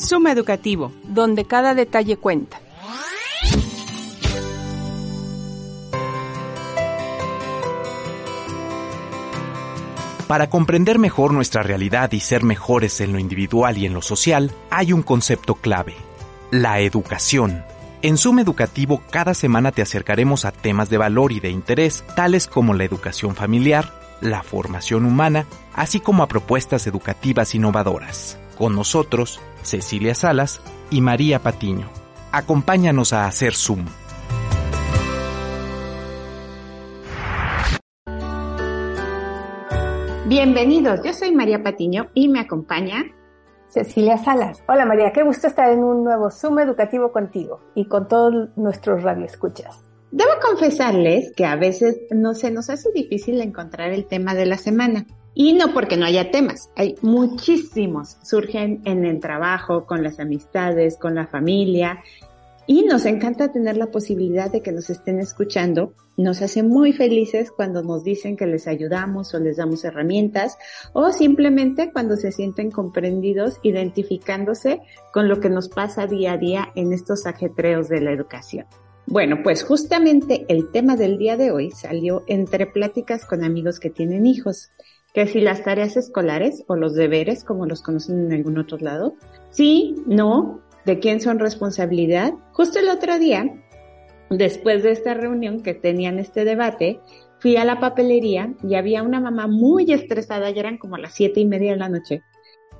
Suma Educativo, donde cada detalle cuenta. Para comprender mejor nuestra realidad y ser mejores en lo individual y en lo social, hay un concepto clave, la educación. En Suma Educativo cada semana te acercaremos a temas de valor y de interés, tales como la educación familiar, la formación humana, así como a propuestas educativas innovadoras. Con nosotros, Cecilia Salas y María Patiño. Acompáñanos a hacer Zoom. Bienvenidos, yo soy María Patiño y me acompaña Cecilia Salas. Hola María, qué gusto estar en un nuevo Zoom educativo contigo y con todos nuestros radioescuchas. Debo confesarles que a veces no se nos hace difícil encontrar el tema de la semana. Y no porque no haya temas, hay muchísimos. Surgen en el trabajo, con las amistades, con la familia. Y nos encanta tener la posibilidad de que nos estén escuchando. Nos hace muy felices cuando nos dicen que les ayudamos o les damos herramientas o simplemente cuando se sienten comprendidos identificándose con lo que nos pasa día a día en estos ajetreos de la educación. Bueno, pues justamente el tema del día de hoy salió entre pláticas con amigos que tienen hijos que si las tareas escolares o los deberes, como los conocen en algún otro lado, sí, no, de quién son responsabilidad. Justo el otro día, después de esta reunión que tenían este debate, fui a la papelería y había una mamá muy estresada, ya eran como las siete y media de la noche,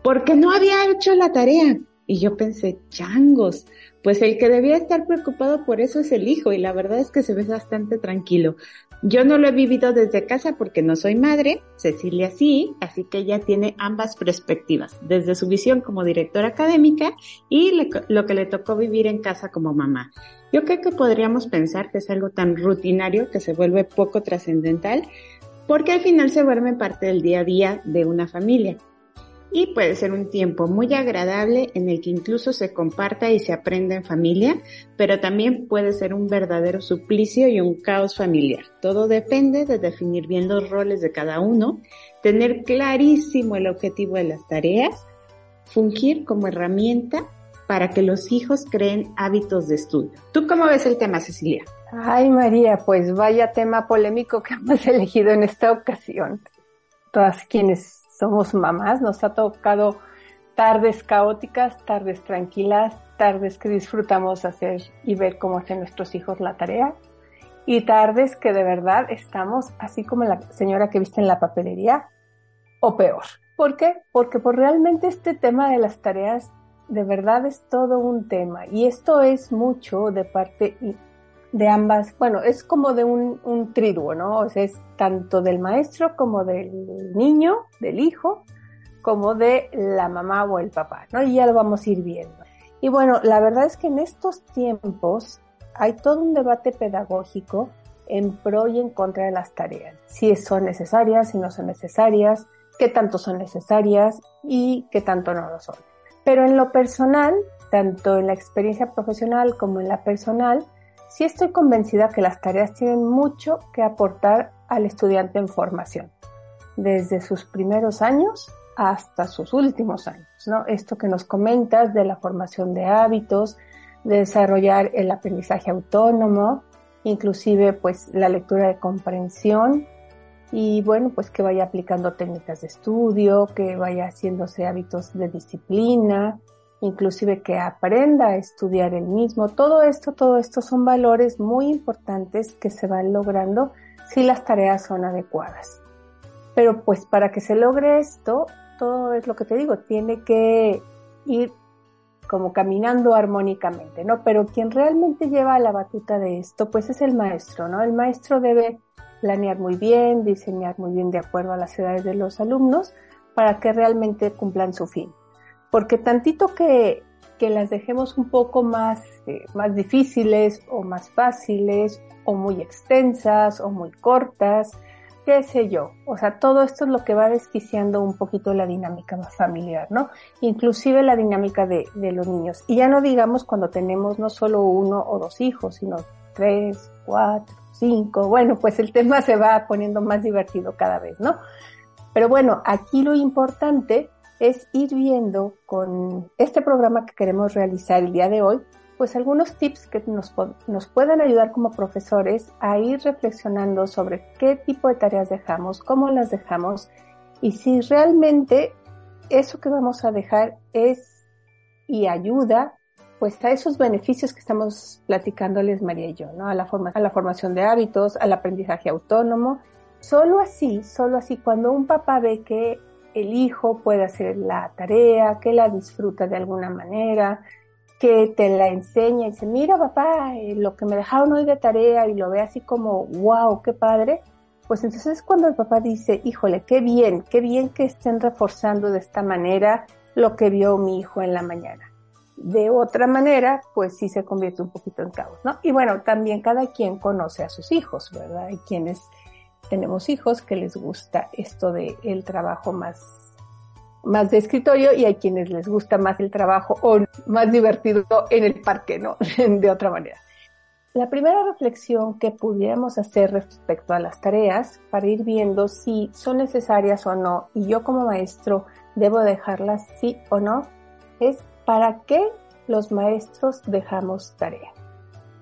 porque no había hecho la tarea. Y yo pensé, changos, pues el que debía estar preocupado por eso es el hijo y la verdad es que se ve bastante tranquilo. Yo no lo he vivido desde casa porque no soy madre, Cecilia sí, así que ella tiene ambas perspectivas, desde su visión como directora académica y lo que le tocó vivir en casa como mamá. Yo creo que podríamos pensar que es algo tan rutinario que se vuelve poco trascendental porque al final se vuelve parte del día a día de una familia y puede ser un tiempo muy agradable en el que incluso se comparta y se aprenda en familia, pero también puede ser un verdadero suplicio y un caos familiar. Todo depende de definir bien los roles de cada uno, tener clarísimo el objetivo de las tareas, fungir como herramienta para que los hijos creen hábitos de estudio. ¿Tú cómo ves el tema, Cecilia? Ay, María, pues vaya tema polémico que hemos elegido en esta ocasión. Todas quienes somos mamás, nos ha tocado tardes caóticas, tardes tranquilas, tardes que disfrutamos hacer y ver cómo hacen nuestros hijos la tarea y tardes que de verdad estamos así como la señora que viste en la papelería o peor. ¿Por qué? Porque por realmente este tema de las tareas de verdad es todo un tema y esto es mucho de parte de ambas, bueno, es como de un, un triduo, ¿no? O sea, es tanto del maestro como del niño, del hijo, como de la mamá o el papá, ¿no? Y ya lo vamos a ir viendo. Y bueno, la verdad es que en estos tiempos hay todo un debate pedagógico en pro y en contra de las tareas. Si son necesarias, si no son necesarias, qué tanto son necesarias y qué tanto no lo son. Pero en lo personal, tanto en la experiencia profesional como en la personal, sí estoy convencida que las tareas tienen mucho que aportar al estudiante en formación, desde sus primeros años hasta sus últimos años, ¿no? Esto que nos comentas de la formación de hábitos, de desarrollar el aprendizaje autónomo, inclusive pues la lectura de comprensión y bueno, pues que vaya aplicando técnicas de estudio, que vaya haciéndose hábitos de disciplina, inclusive que aprenda a estudiar el mismo. Todo esto, todo esto son valores muy importantes que se van logrando si las tareas son adecuadas. Pero pues para que se logre esto, todo es lo que te digo, tiene que ir como caminando armónicamente, ¿no? Pero quien realmente lleva la batuta de esto, pues es el maestro, ¿no? El maestro debe planear muy bien, diseñar muy bien de acuerdo a las edades de los alumnos para que realmente cumplan su fin porque tantito que, que las dejemos un poco más, eh, más difíciles o más fáciles o muy extensas o muy cortas, qué sé yo. O sea, todo esto es lo que va desquiciando un poquito la dinámica familiar, ¿no? Inclusive la dinámica de, de los niños. Y ya no digamos cuando tenemos no solo uno o dos hijos, sino tres, cuatro, cinco. Bueno, pues el tema se va poniendo más divertido cada vez, ¿no? Pero bueno, aquí lo importante es ir viendo con este programa que queremos realizar el día de hoy, pues algunos tips que nos, nos puedan ayudar como profesores a ir reflexionando sobre qué tipo de tareas dejamos, cómo las dejamos y si realmente eso que vamos a dejar es y ayuda pues a esos beneficios que estamos platicándoles María y yo, ¿no? A la, forma, a la formación de hábitos, al aprendizaje autónomo. Solo así, solo así, cuando un papá ve que el hijo puede hacer la tarea, que la disfruta de alguna manera, que te la enseña y dice, mira papá, eh, lo que me dejaron hoy de tarea y lo ve así como, wow, qué padre, pues entonces es cuando el papá dice, híjole, qué bien, qué bien que estén reforzando de esta manera lo que vio mi hijo en la mañana de otra manera, pues sí se convierte un poquito en caos, ¿no? Y bueno, también cada quien conoce a sus hijos, ¿verdad? Hay quienes tenemos hijos que les gusta esto de el trabajo más más de escritorio y hay quienes les gusta más el trabajo o más divertido en el parque, ¿no? de otra manera. La primera reflexión que pudiéramos hacer respecto a las tareas para ir viendo si son necesarias o no y yo como maestro debo dejarlas sí o no es ¿Para qué los maestros dejamos tarea?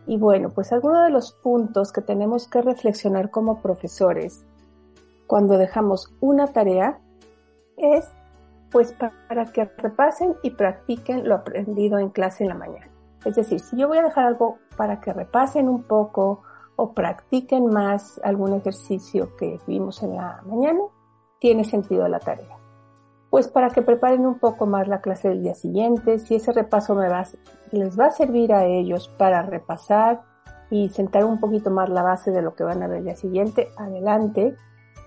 Y bueno, pues algunos de los puntos que tenemos que reflexionar como profesores cuando dejamos una tarea es pues para que repasen y practiquen lo aprendido en clase en la mañana. Es decir, si yo voy a dejar algo para que repasen un poco o practiquen más algún ejercicio que vimos en la mañana, tiene sentido la tarea pues para que preparen un poco más la clase del día siguiente, si ese repaso les va a servir a ellos para repasar y sentar un poquito más la base de lo que van a ver el día siguiente, adelante.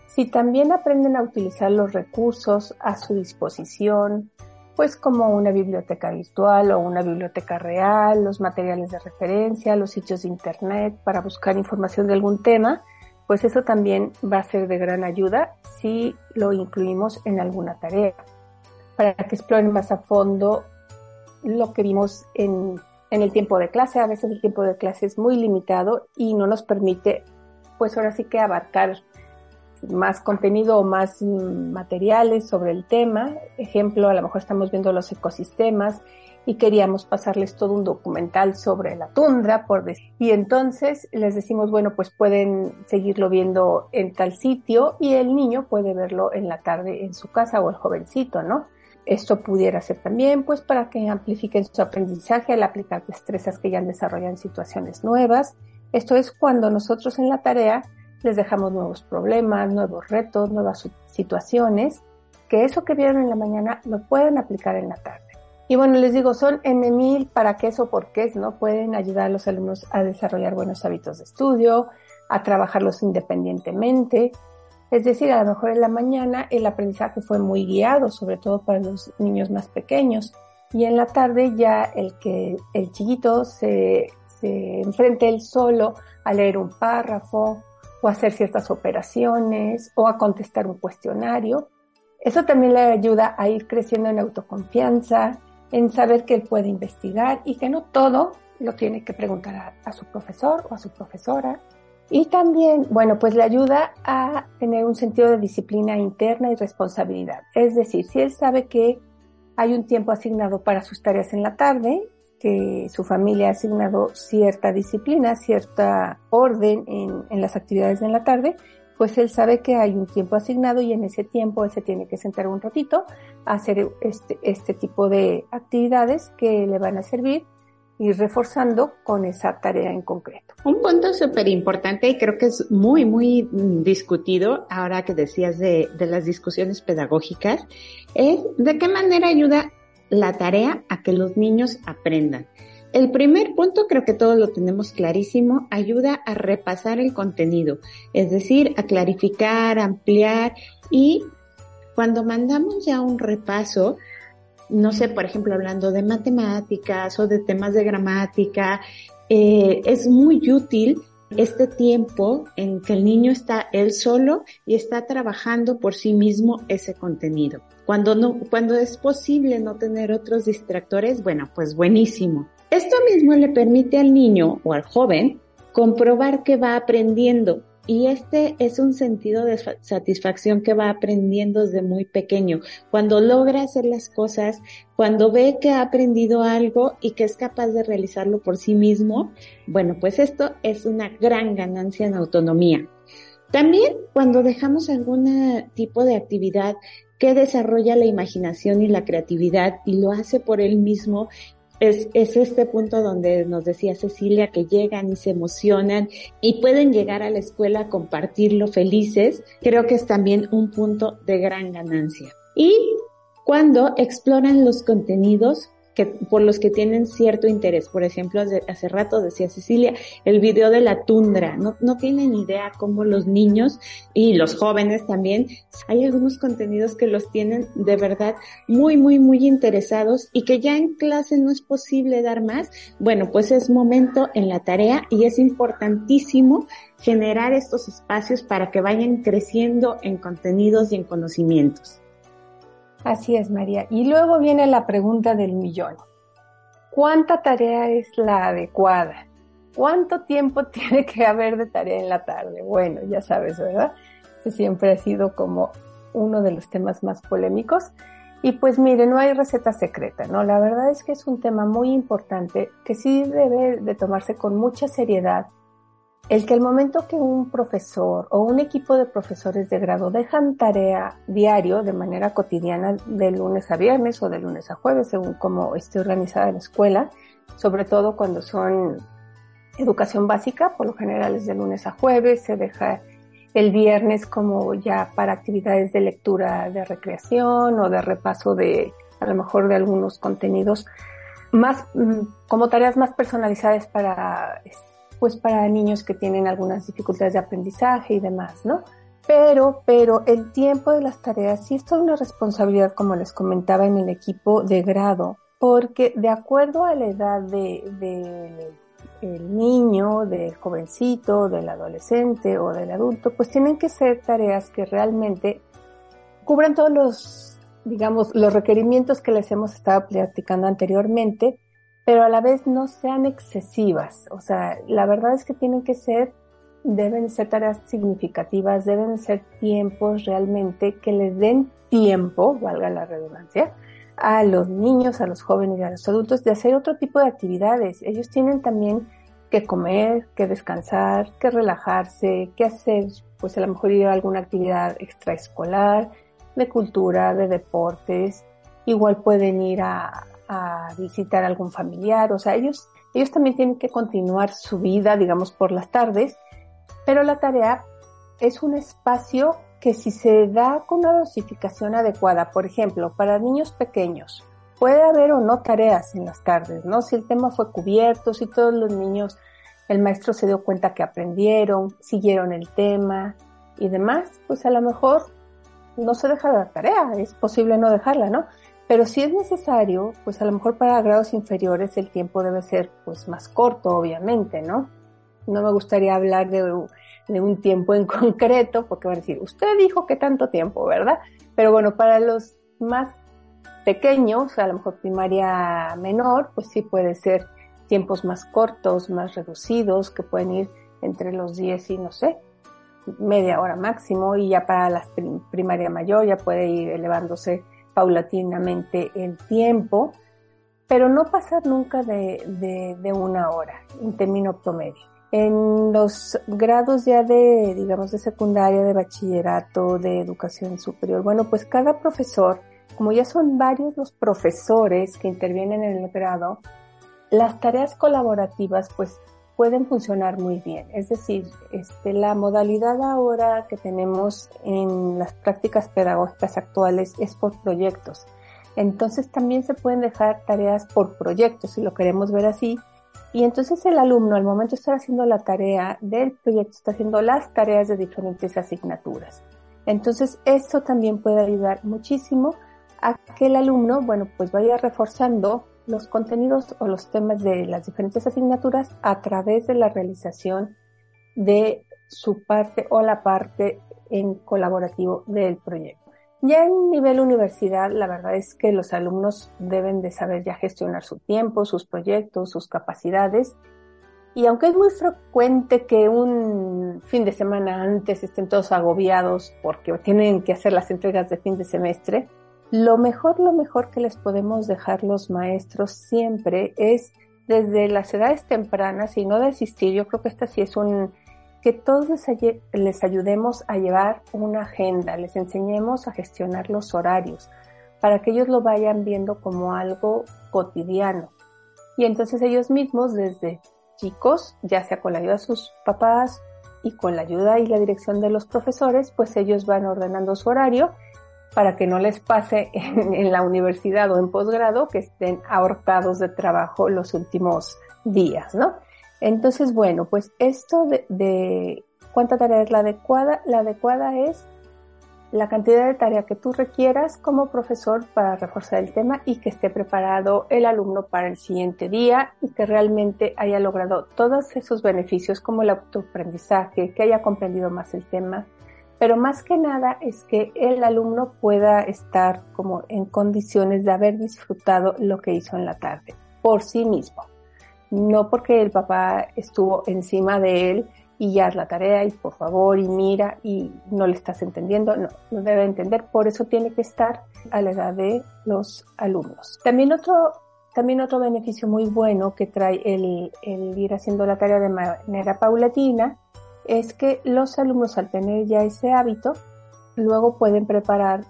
Si también aprenden a utilizar los recursos a su disposición, pues como una biblioteca virtual o una biblioteca real, los materiales de referencia, los sitios de internet para buscar información de algún tema, pues eso también va a ser de gran ayuda si lo incluimos en alguna tarea, para que exploren más a fondo lo que vimos en, el tiempo de clase. A veces el tiempo de clase es muy limitado y no nos permite, pues ahora sí que abarcar más contenido o más materiales sobre el tema. Ejemplo, a lo mejor estamos viendo los ecosistemas y queríamos pasarles todo un documental sobre la tundra, por decir. Y entonces les decimos, bueno, pues pueden seguirlo viendo en tal sitio y el niño puede verlo en la tarde en su casa o el jovencito, ¿no? Esto pudiera ser también, pues, para que amplifiquen su aprendizaje al aplicar destrezas que ya han desarrollado en situaciones nuevas. Esto es cuando nosotros en la tarea les dejamos nuevos problemas, nuevos retos, nuevas situaciones, que eso que vieron en la mañana lo pueden aplicar en la tarde. Y bueno, les digo, son M mil para qué o por qué, ¿no? Pueden ayudar a los alumnos a desarrollar buenos hábitos de estudio, a trabajarlos independientemente. Es decir, a lo mejor en la mañana el aprendizaje fue muy guiado, sobre todo para los niños más pequeños. Y en la tarde ya el que el chiquito se, se enfrente él solo a leer un párrafo o a hacer ciertas operaciones o a contestar un cuestionario. Eso también le ayuda a ir creciendo en autoconfianza, en saber que él puede investigar y que no todo lo tiene que preguntar a, su profesor o a su profesora. Y también, bueno, pues le ayuda a tener un sentido de disciplina interna y responsabilidad. Es decir, si él sabe que hay un tiempo asignado para sus tareas en la tarde, que su familia ha asignado cierta disciplina, cierta orden en, en las actividades en la tarde, pues él sabe que hay un tiempo asignado y en ese tiempo él se tiene que sentar un ratito a hacer este, este tipo de actividades que le van a servir y reforzando con esa tarea en concreto. Un punto súper importante y creo que es muy, muy discutido ahora que decías de, de las discusiones pedagógicas es de qué manera ayuda la tarea a que los niños aprendan. El primer punto, creo que todos lo tenemos clarísimo, ayuda a repasar el contenido, es decir, a clarificar, ampliar y cuando mandamos ya un repaso, no sé, por ejemplo, hablando de matemáticas o de temas de gramática, eh, es muy útil este tiempo en que el niño está él solo y está trabajando por sí mismo ese contenido. Cuando no, cuando es posible no tener otros distractores, bueno, pues buenísimo. Esto mismo le permite al niño o al joven comprobar que va aprendiendo y este es un sentido de satisfacción que va aprendiendo desde muy pequeño. Cuando logra hacer las cosas, cuando ve que ha aprendido algo y que es capaz de realizarlo por sí mismo, bueno, pues esto es una gran ganancia en autonomía. También cuando dejamos algún tipo de actividad que desarrolla la imaginación y la creatividad y lo hace por él mismo es, es, este punto donde nos decía Cecilia que llegan y se emocionan y pueden llegar a la escuela a compartirlo felices, creo que es también un punto de gran ganancia. Y cuando exploran los contenidos que, por los que tienen cierto interés. Por ejemplo, hace, rato decía Cecilia, el video de la tundra. No, no tienen idea cómo los niños y los jóvenes también, hay algunos contenidos que los tienen de verdad muy, muy, muy interesados y que ya en clase no es posible dar más. Bueno, pues es momento en la tarea y es importantísimo generar estos espacios para que vayan creciendo en contenidos y en conocimientos. Así es, María. Y luego viene la pregunta del millón. ¿Cuánta tarea es la adecuada? ¿Cuánto tiempo tiene que haber de tarea en la tarde? Bueno, ya sabes, ¿verdad? Este siempre ha sido como uno de los temas más polémicos. Y pues mire, no hay receta secreta, ¿no? La verdad es que es un tema muy importante que sí debe de tomarse con mucha seriedad el que el momento que un profesor o un equipo de profesores de grado dejan tarea diario de manera cotidiana de lunes a viernes o de lunes a jueves, según cómo esté organizada la escuela, sobre todo cuando son educación básica, por lo general es de lunes a jueves, se deja el viernes como ya para actividades de lectura de recreación o de repaso de a lo mejor de algunos contenidos más mm, como tareas más personalizadas para pues para niños que tienen algunas dificultades de aprendizaje y demás, ¿no? Pero, pero el tiempo de las tareas sí es toda una responsabilidad, como les comentaba en el equipo de grado, porque de acuerdo a la edad de, el niño, del jovencito, del adolescente o del adulto, pues tienen que ser tareas que realmente cubran todos los, digamos, los requerimientos que les hemos estado platicando anteriormente, pero a la vez no sean excesivas. O sea, la verdad es que tienen que ser, deben ser tareas significativas, deben ser tiempos realmente que les den tiempo, valga la redundancia, a los niños, a los jóvenes y a los adultos de hacer otro tipo de actividades. Ellos tienen también que comer, que descansar, que relajarse, que hacer, pues a lo mejor ir a alguna actividad extraescolar, de cultura, de deportes. Igual pueden ir a, a visitar a algún familiar, o sea, ellos, ellos también tienen que continuar su vida, digamos, por las tardes, pero la tarea es un espacio que si se da con una dosificación adecuada, por ejemplo, para niños pequeños, puede haber o no tareas en las tardes, ¿no? Si el tema fue cubierto, si todos los niños, el maestro se dio cuenta que aprendieron, siguieron el tema y demás, pues a lo mejor no se deja la tarea, es posible no dejarla, ¿no? Pero si es necesario, pues a lo mejor para grados inferiores el tiempo debe ser pues más corto, obviamente, ¿no? No me gustaría hablar de, de un tiempo en concreto, porque van a decir, usted dijo que tanto tiempo, ¿verdad? Pero bueno, para los más pequeños, a lo mejor primaria menor, pues sí puede ser tiempos más cortos, más reducidos, que pueden ir entre los 10 y no sé, media hora máximo, y ya para la primaria mayor ya puede ir elevándose paulatinamente el tiempo, pero no pasar nunca de, de, una hora en término promedio. En los grados ya de, digamos, de secundaria, de bachillerato, de educación superior, bueno, pues cada profesor, como ya son varios los profesores que intervienen en el grado, las tareas colaborativas pues pueden funcionar muy bien. Es decir, este, la modalidad ahora que tenemos en las prácticas pedagógicas actuales es por proyectos. Entonces también se pueden dejar tareas por proyectos, si lo queremos ver así. Y entonces el alumno al momento de estar haciendo la tarea del proyecto está haciendo las tareas de diferentes asignaturas. Entonces esto también puede ayudar muchísimo a que el alumno, bueno, pues vaya reforzando los contenidos o los temas de las diferentes asignaturas a través de la realización de su parte o la parte en colaborativo del proyecto. Ya en nivel universidad, la verdad es que los alumnos deben de saber ya gestionar su tiempo, sus proyectos, sus capacidades Y aunque es muy frecuente que un fin de semana antes estén todos agobiados porque tienen que hacer las entregas de fin de semestre, lo mejor, lo mejor que les podemos dejar los maestros siempre es desde las edades tempranas y no desistir. Yo creo que esta sí es un, que todos les, ayudemos a llevar una agenda, les enseñemos a gestionar los horarios para que ellos lo vayan viendo como algo cotidiano. Y entonces ellos mismos desde chicos, ya sea con la ayuda de sus papás y con la ayuda y la dirección de los profesores, pues ellos van ordenando su horario para que no les pase en, la universidad o en posgrado que estén ahorcados de trabajo los últimos días, ¿no? Entonces, bueno, pues esto de, cuánta tarea es la adecuada, la adecuada es la cantidad de tarea que tú requieras como profesor para reforzar el tema y que esté preparado el alumno para el siguiente día y que realmente haya logrado todos esos beneficios como el autoaprendizaje, que haya comprendido más el tema, pero más que nada es que el alumno pueda estar como en condiciones de haber disfrutado lo que hizo en la tarde por sí mismo, no porque el papá estuvo encima de él y ya es la tarea y por favor y mira y no le estás entendiendo, no, no debe entender, por eso tiene que estar a la edad de los alumnos. También otro también otro beneficio muy bueno que trae el, el ir haciendo la tarea de manera paulatina es que los alumnos al tener ya ese hábito, luego pueden preparar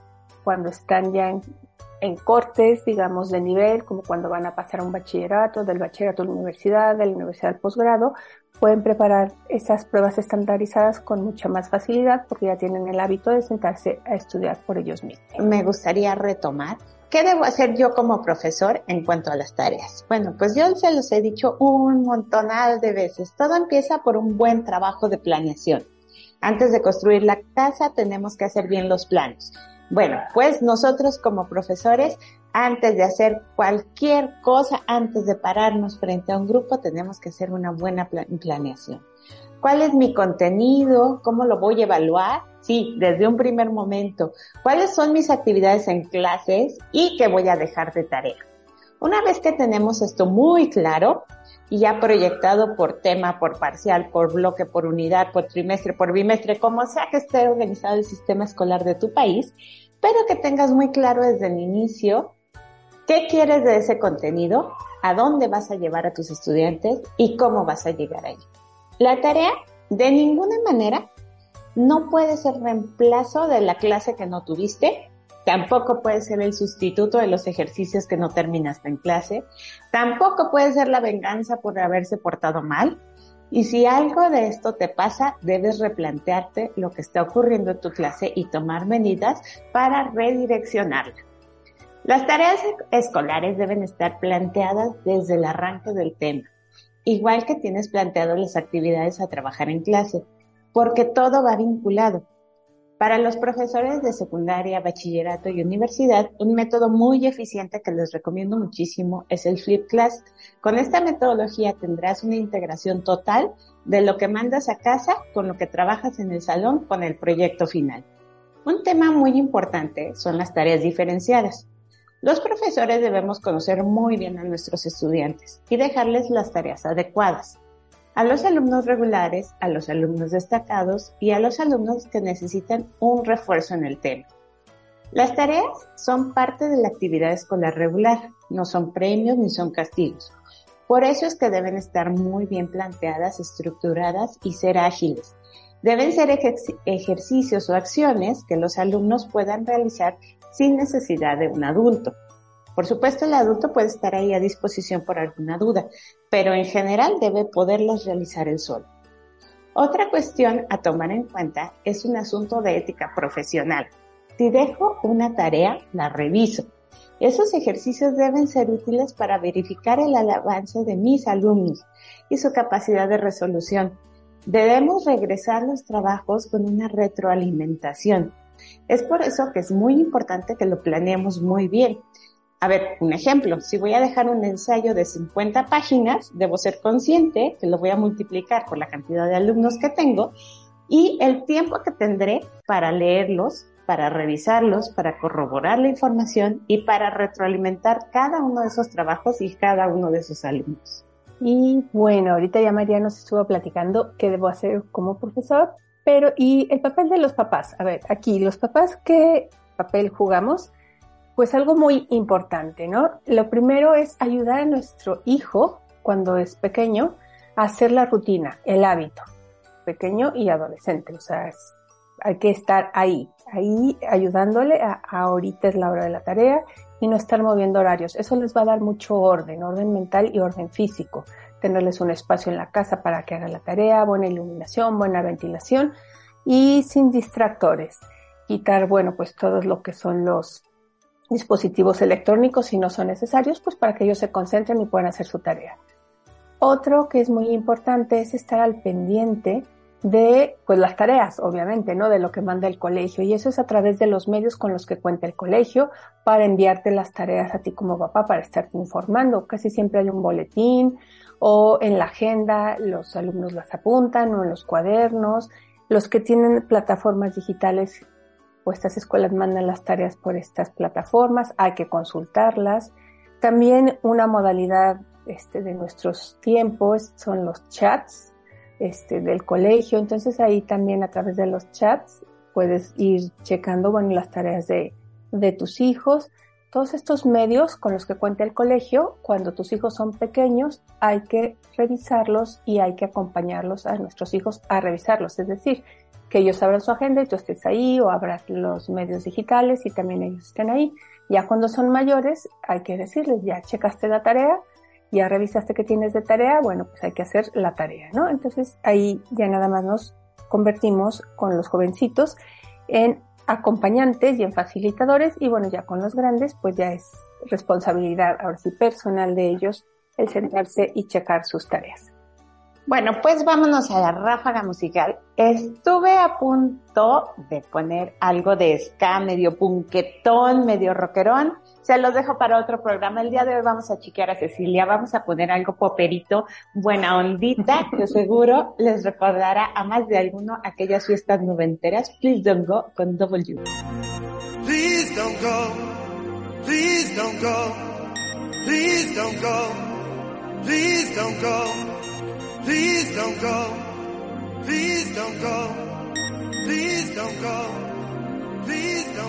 cuando están ya en, cortes, digamos, de nivel, como cuando van a pasar a un bachillerato, del bachillerato a la universidad, de la universidad al posgrado, pueden preparar esas pruebas estandarizadas con mucha más facilidad porque ya tienen el hábito de sentarse a estudiar por ellos mismos. Me gustaría retomar ¿Qué debo hacer yo como profesor en cuanto a las tareas? Bueno, pues yo se los he dicho un montonal de veces. Todo empieza por un buen trabajo de planeación. Antes de construir la casa tenemos que hacer bien los planos. Bueno, pues nosotros como profesores, antes de hacer cualquier cosa, antes de pararnos frente a un grupo, tenemos que hacer una buena planeación. ¿Cuál es mi contenido? ¿Cómo lo voy a evaluar? Sí, desde un primer momento. ¿Cuáles son mis actividades en clases y qué voy a dejar de tarea? Una vez que tenemos esto muy claro y ya proyectado por tema, por parcial, por bloque, por unidad, por trimestre, por bimestre, como sea que esté organizado el sistema escolar de tu país, pero que tengas muy claro desde el inicio qué quieres de ese contenido, a dónde vas a llevar a tus estudiantes y cómo vas a llegar ahí. La tarea de ninguna manera no puede ser reemplazo de la clase que no tuviste, tampoco puede ser el sustituto de los ejercicios que no terminaste en clase, tampoco puede ser la venganza por haberse portado mal. Y si algo de esto te pasa, debes replantearte lo que está ocurriendo en tu clase y tomar medidas para redireccionarla. Las tareas escolares deben estar planteadas desde el arranque del tema, igual que tienes planteado las actividades a trabajar en clase porque todo va vinculado. Para los profesores de secundaria, bachillerato y universidad, un método muy eficiente que les recomiendo muchísimo es el Flip Class. Con esta metodología tendrás una integración total de lo que mandas a casa con lo que trabajas en el salón con el proyecto final. Un tema muy importante son las tareas diferenciadas. Los profesores debemos conocer muy bien a nuestros estudiantes y dejarles las tareas adecuadas a los alumnos regulares, a los alumnos destacados y a los alumnos que necesitan un refuerzo en el tema. Las tareas son parte de la actividad escolar regular, no son premios ni son castigos. Por eso es que deben estar muy bien planteadas, estructuradas y ser ágiles. Deben ser ejercicios o acciones que los alumnos puedan realizar sin necesidad de un adulto. Por supuesto, el adulto puede estar ahí a disposición por alguna duda, pero en general debe poderlas realizar él solo. Otra cuestión a tomar en cuenta es un asunto de ética profesional. Si dejo una tarea, la reviso. Esos ejercicios deben ser útiles para verificar el avance de mis alumnos y su capacidad de resolución. Debemos regresar los trabajos con una retroalimentación. Es por eso que es muy importante que lo planeemos muy bien a ver, un ejemplo, si voy a dejar un ensayo de 50 páginas, debo ser consciente que lo voy a multiplicar por la cantidad de alumnos que tengo y el tiempo que tendré para leerlos, para revisarlos, para corroborar la información y para retroalimentar cada uno de esos trabajos y cada uno de esos alumnos. Y bueno, ahorita ya María nos estuvo platicando qué debo hacer como profesor, pero ¿y el papel de los papás? A ver, aquí, los papás, ¿qué papel jugamos? Pues algo muy importante, ¿no? Lo primero es ayudar a nuestro hijo, cuando es pequeño, a hacer la rutina, el hábito, pequeño y adolescente, o sea, hay que estar ahí, ahí ayudándole a, a ahorita es la hora de la tarea y no estar moviendo horarios. Eso les va a dar mucho orden, orden mental y orden físico. Tenerles un espacio en la casa para que hagan la tarea, buena iluminación, buena ventilación y sin distractores. Quitar, bueno, pues todo lo que son los dispositivos electrónicos si no son necesarios, pues para que ellos se concentren y puedan hacer su tarea. Otro que es muy importante es estar al pendiente de pues las tareas, obviamente, ¿no? De lo que manda el colegio. Y eso es a través de los medios con los que cuenta el colegio para enviarte las tareas a ti como papá para estarte informando. Casi siempre hay un boletín o en la agenda los alumnos las apuntan o en los cuadernos. Los que tienen plataformas digitales, pues estas escuelas mandan las tareas por estas plataformas, hay que consultarlas. También una modalidad este, de nuestros tiempos son los chats, este, del colegio. Entonces ahí también a través de los chats puedes ir checando, bueno, las tareas de, de tus hijos. Todos estos medios con los que cuenta el colegio, cuando tus hijos son pequeños, hay que revisarlos y hay que acompañarlos a nuestros hijos a revisarlos. Es decir, que ellos abran su agenda y tú estés ahí o abras los medios digitales y también ellos estén ahí. Ya cuando son mayores, hay que decirles, ya checaste la tarea, ya revisaste que tienes de tarea, bueno, pues hay que hacer la tarea, ¿no? Entonces ahí ya nada más nos convertimos con los jovencitos en acompañantes y en facilitadores y bueno, ya con los grandes pues ya es responsabilidad ahora sí personal de ellos el sentarse y checar sus tareas. Bueno, pues vámonos a la ráfaga musical. Estuve a punto de poner algo de ska, medio punquetón, medio rockerón, se los dejo para otro programa. El día de hoy vamos a chiquear a Cecilia, vamos a poner algo poperito, buena ondita, que seguro les recordará a más de alguno aquellas fiestas noventeras. Please don't go con W. Please don't go, please don't go, please don't go, please don't go, please don't go, please don't go, please don't go.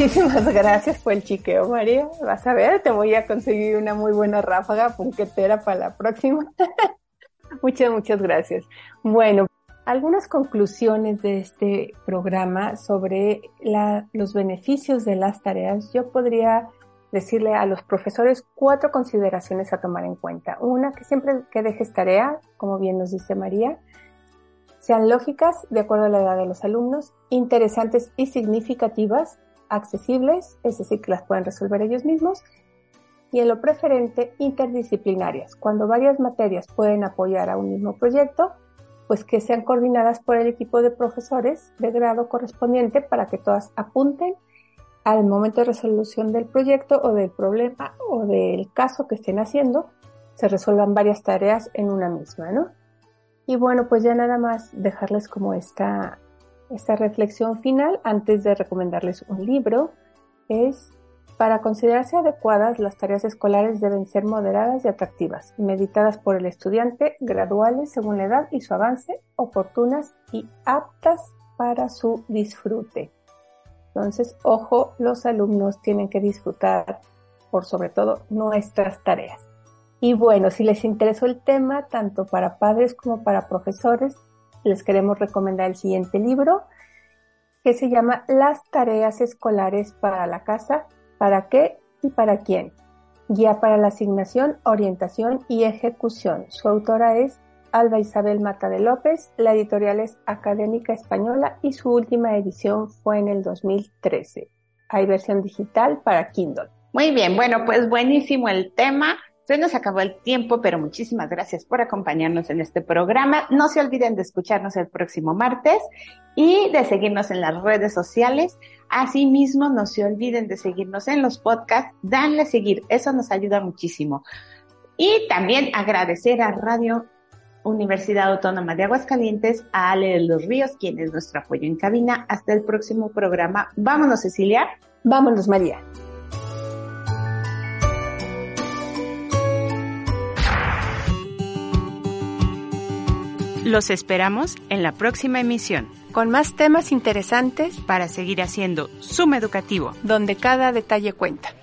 Muchísimas gracias por el chiqueo, María. Vas a ver, te voy a conseguir una muy buena ráfaga punquetera para la próxima. muchas, muchas gracias. Bueno, algunas conclusiones de este programa sobre los beneficios de las tareas. Yo podría decirle a los profesores cuatro consideraciones a tomar en cuenta. Una, que siempre que dejes tarea, como bien nos dice María, sean lógicas de acuerdo a la edad de los alumnos, interesantes y significativas, accesibles, es decir, que las pueden resolver ellos mismos, y en lo preferente interdisciplinarias, cuando varias materias pueden apoyar a un mismo proyecto, pues que sean coordinadas por el equipo de profesores de grado correspondiente para que todas apunten al momento de resolución del proyecto o del problema o del caso que estén haciendo, se resuelvan varias tareas en una misma, ¿no? Y bueno, pues ya nada más dejarles como esta esta reflexión final, antes de recomendarles un libro, es para considerarse adecuadas, las tareas escolares deben ser moderadas y atractivas, meditadas por el estudiante, graduales según la edad y su avance, oportunas y aptas para su disfrute. Entonces, ojo, los alumnos tienen que disfrutar por sobre todo nuestras tareas. Y bueno, si les interesó el tema, tanto para padres como para profesores, les queremos recomendar el siguiente libro que se llama Las tareas escolares para la casa, para qué y para quién. Guía para la asignación, orientación y ejecución. Su autora es Alba Isabel Mata de López, la editorial es Académica Española y su última edición fue en el 2013. Hay versión digital para Kindle. Muy bien, bueno, pues buenísimo el tema. Se nos acabó el tiempo, pero muchísimas gracias por acompañarnos en este programa. No se olviden de escucharnos el próximo martes y de seguirnos en las redes sociales. Asimismo, no se olviden de seguirnos en los podcasts. Danle seguir, eso nos ayuda muchísimo. Y también agradecer a Radio Universidad Autónoma de Aguascalientes, a Ale de los Ríos, quien es nuestro apoyo en cabina. Hasta el próximo programa. Vámonos, Cecilia. Vámonos, María. Los esperamos en la próxima emisión con más temas interesantes para seguir haciendo Suma Educativo, donde cada detalle cuenta.